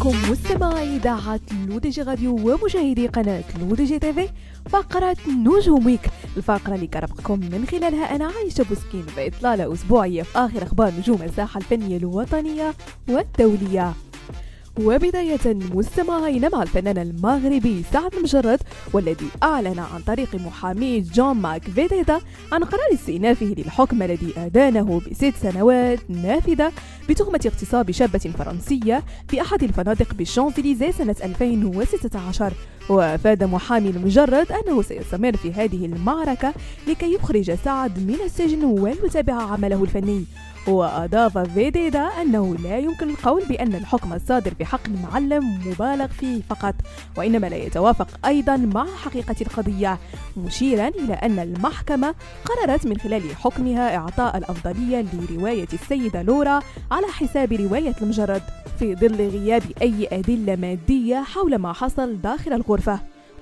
بكم مستمعي إذاعة L'ODJ Radio ومشاهدي قناة L'ODJ TV. فقرة نجوم Week الفقرة اللي كرفقكم من خلالها أنا عايشة بوسكين بإطلالة أسبوعية. في آخر أخبار نجوم الساحة الفنية الوطنية والدولية. وبداية مستمعين مع الفنان المغربي سعد المجرد والذي أعلن عن طريق محاميه جون مارك فيديدا عن قرار استئنافه للحكم الذي أدانه بست سنوات نافذة بتهمة اغتصاب شابة فرنسية في أحد الفنادق بالشانزليزيه سنة 2016 وأفاد محامي المجرد أنه سيستمر في هذه المعركة لكي يخرج سعد من السجن ويتابع عمله الفني. وأضاف فيديدا أنه لا يمكن القول بأن الحكم الصادر في حق المعلم مبالغ فيه فقط وإنما لا يتوافق أيضا مع حقيقة القضية مشيرا إلى أن المحكمة قررت من خلال حكمها إعطاء الأفضلية لرواية السيدة لورا على حساب رواية المجرد في ظل غياب أي أدلة مادية حول ما حصل داخل الغرفة.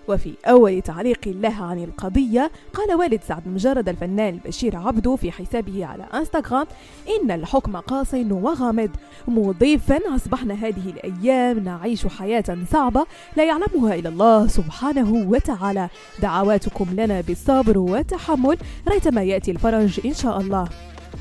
وفي أول تعليق له عن القضية قال والد سعد مجرد الفنان البشير عبدو في حسابه على إنستغرام إن الحكم قاس وغامض. مضيفا أصبحنا هذه الأيام نعيش حياة صعبة لا يعلمها إلا الله سبحانه وتعالى. دعواتكم لنا بالصبر والتحمل ريتما يأتي الفرج إن شاء الله.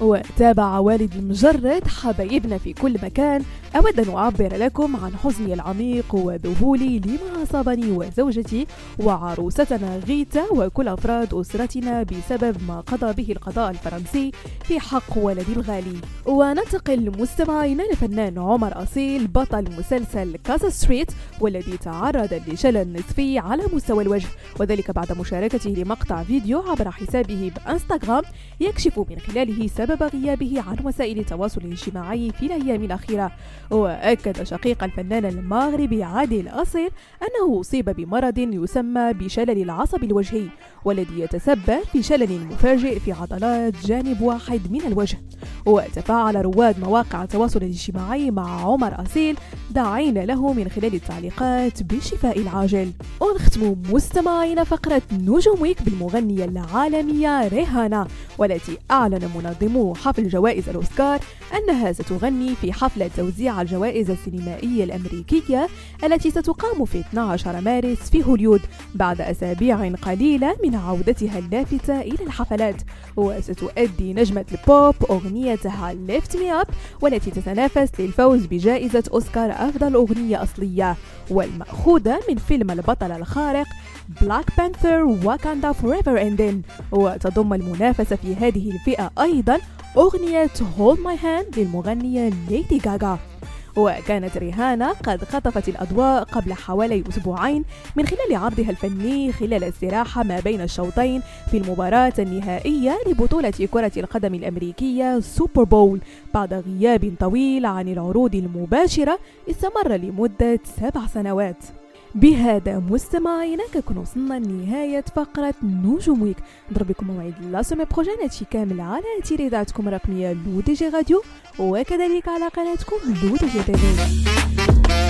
وتابع والد المجرد حبايبنا في كل مكان. أود أن أعبر لكم عن حزني العميق وذهولي لما أصابني وزوجتي وعروستنا غيتا وكل أفراد أسرتنا بسبب ما قضى به القضاء الفرنسي في حق ولدي الغالي. وننتقل مستمعينا لفنان عمر أصيل بطل مسلسل كازا ستريت والذي تعرض لشلل نصفي على مستوى الوجه وذلك بعد مشاركته لمقطع فيديو عبر حسابه بإنستغرام يكشف من خلاله سبب غيابه عن وسائل التواصل الاجتماعي في الأيام الأخيرة. وأكد شقيق الفنان المغربي عادل أصيل أنه أصيب بمرض يسمى بشلل العصب الوجهي والذي يتسبب في شلل مفاجئ في عضلات جانب واحد من الوجه. وتفاعل رواد مواقع التواصل الاجتماعي مع عمر أصيل داعين له من خلال التعليقات بالشفاء العاجل. ونختم مستمعين فقرة نجوم Week بالمغنية العالمية ريهانا. والتي أعلن منظمو حفل جوائز الأوسكار أنها ستغني في حفلة توزيع الجوائز السينمائية الأمريكية التي ستقام في 12 مارس في هوليود بعد أسابيع قليلة من عودتها اللافتة إلى الحفلات وستؤدي نجمة البوب أغنيتها Lift Me Up والتي تتنافس للفوز بجائزة أوسكار أفضل أغنية أصلية والمأخوذة من فيلم البطل الخارق Black Panther Wakanda Forever اندين وتضم المنافسة في هذه الفئة أيضا أغنية Hold My Hand للمغنية ليدي غاغا وكانت ريهانا قد خطفت الأضواء قبل حوالي أسبوعين من خلال عرضها الفني خلال استراحة ما بين الشوطين في المباراة النهائية لبطولة كرة القدم الأمريكية Super Bowl بعد غياب طويل عن العروض المباشرة استمر لمدة سبع سنوات. بهذا مستمعينا كنكون وصلنا لنهاية فقرة نجوم Week نضرب بكم موعد la semaine prochaine هادشي كامل على اثير اذاعتكم الرقمية L'ODJ Radio وكذلك على قناتكم L'ODJ TV.